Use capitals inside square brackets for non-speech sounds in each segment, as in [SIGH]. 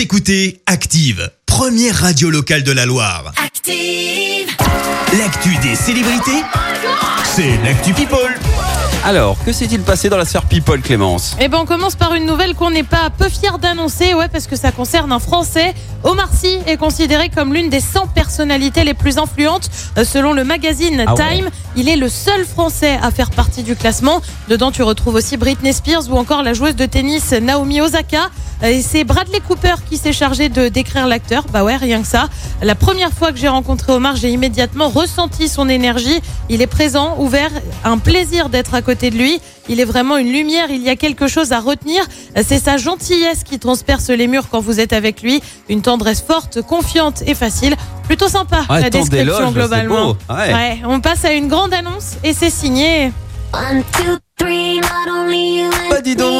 Vous écoutez Active, première radio locale de la Loire. Active. L'actu des célébrités, c'est l'actu People. Alors, que s'est-il passé dans la sphère People, Clémence? Eh ben, on commence par une nouvelle qu'on n'est pas peu fier d'annoncer, ouais, parce que ça concerne un Français. Omar Sy est considéré comme l'une des 100 personnalités les plus influentes euh, selon le magazine Ah ouais. Time. Il est le seul Français à faire partie du classement. Dedans, tu retrouves aussi Britney Spears ou encore la joueuse de tennis Naomi Osaka. Euh, Et c'est Bradley Cooper qui s'est chargé de décrire l'acteur. Bah ouais, rien que ça. La première fois que j'ai rencontré Omar, j'ai immédiatement ressenti son énergie. Il est présent, ouvert, un plaisir d'être à côté de lui. Il est vraiment une lumière, il y a quelque chose à retenir. C'est sa gentillesse qui transperce les murs quand vous êtes avec lui. Une tendresse forte, confiante et facile. Plutôt sympa Ouais, la description globalement. beau. Ouais. on passe à une grande annonce et c'est signé. One, two, three, not only you and Bah, dis donc.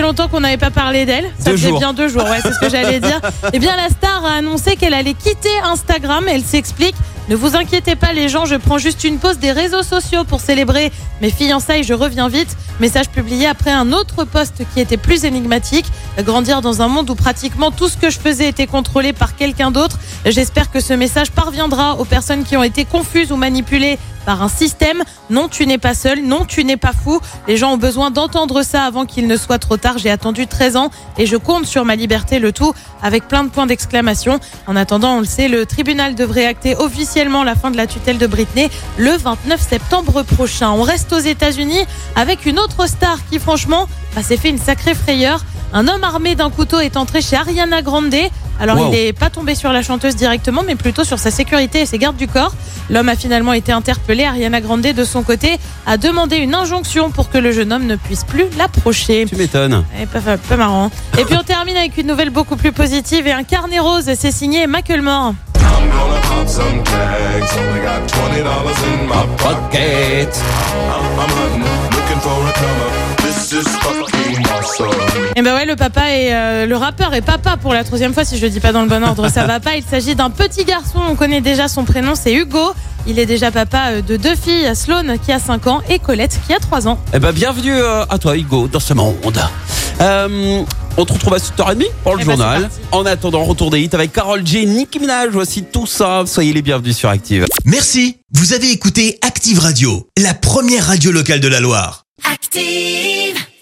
Longtemps qu'on n'avait pas parlé d'elle. Ça Deux faisait jours. bien deux jours, ouais, c'est ce que j'allais dire. [LAUGHS] Eh bien, la star a annoncé qu'elle allait quitter Instagram. Elle s'explique. Ne vous inquiétez pas, les gens, je prends juste une pause des réseaux sociaux pour célébrer mes fiançailles, je reviens vite. Message publié après un autre post qui était plus énigmatique. Grandir dans un monde où pratiquement tout ce que je faisais était contrôlé par quelqu'un d'autre. J'espère que ce message parviendra aux personnes qui ont été confuses ou manipulées par un système. Non, tu n'es pas seul. Non, tu n'es pas fou. Les gens ont besoin d'entendre ça avant qu'il ne soit trop tard. J'ai attendu 13 ans et je compte sur ma liberté, le tout avec plein de points d'exclamation. En attendant, on le sait, le tribunal devrait acter officiellement la fin de la tutelle de Britney le 29 septembre prochain. On reste aux États-Unis avec une autre star qui, franchement, bah, s'est fait une sacrée frayeur. Un homme armé d'un couteau est entré chez Ariana Grande. Alors, Wow. il n'est pas tombé sur la chanteuse directement, mais plutôt sur sa sécurité et ses gardes du corps. L'homme a finalement été interpellé. Ariana Grande, de son côté, a demandé une injonction pour que le jeune homme ne puisse plus l'approcher. Tu m'étonnes. Eh, pas, pas- pas marrant. Et puis on termine avec une nouvelle beaucoup plus positive et un carnet rose. C'est signé Macklemore. Et ben ouais, le papa et euh, le rappeur est papa pour la troisième fois si je le dis pas dans le bon ordre. Ça [LAUGHS] va pas. Il s'agit d'un petit garçon. On connaît déjà son prénom. C'est Hugo. Il est déjà papa euh, de deux filles, Sloane qui a 5 ans et Colette qui a 3 ans. Eh ben, bienvenue euh, à toi, Hugo, dans ce monde. Euh, on te retrouve à 7h30 pour le Eh ben, journal. en attendant, retour des hits avec Carole J, Nicki Minaj. Voici tout ça. Soyez les bienvenus sur Active. Merci, vous avez écouté Active Radio, la première radio locale de la Loire. Active.